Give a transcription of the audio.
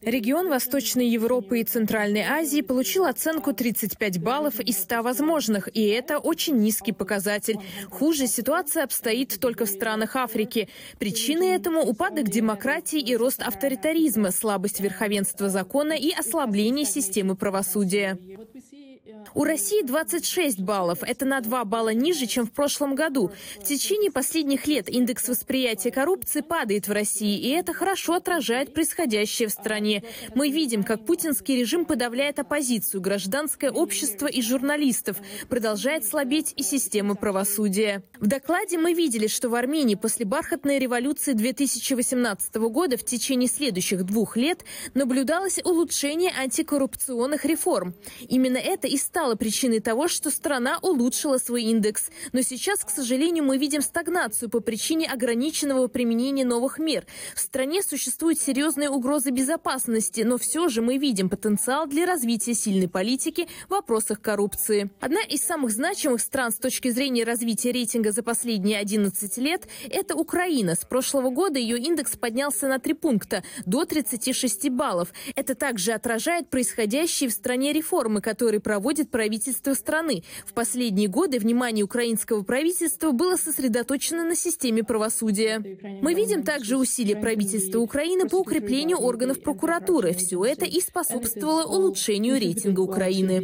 Регион Восточной Европы и Центральной Азии получил оценку 35 баллов из 100 возможных, и это очень низкий показатель. Хуже ситуация обстоит только в странах Африки. Причины этому – упадок демократии и рост авторитаризма, слабость верховенства закона и ослабление системы правосудия. У России 26 баллов. Это на 2 балла ниже, чем в прошлом году. В течение последних лет индекс восприятия коррупции падает в России, и это хорошо отражает происходящее в стране. Мы видим, как путинский режим подавляет оппозицию, гражданское общество и журналистов. Продолжает слабеть и система правосудия. В докладе мы видели, что в Армении после бархатной революции 2018 года в течение следующих двух лет наблюдалось улучшение антикоррупционных реформ. Именно это и стало причиной того, что страна улучшила свой индекс. Но сейчас, к сожалению, мы видим стагнацию по причине ограниченного применения новых мер. В стране существуют серьезные угрозы безопасности, но все же мы видим потенциал для развития сильной политики в вопросах коррупции. Одна из самых значимых стран с точки зрения развития рейтинга за последние 11 лет – это Украина. С прошлого года ее индекс поднялся на 3 пункта – до 36 баллов. Это также отражает происходящие в стране реформы, которые проводит правительство страны. В последние годы внимание украинского правительства было сосредоточено на системе правосудия. Мы видим также усилия правительства Украины по укреплению органов прокуратуры. Все это и способствовало улучшению рейтинга Украины.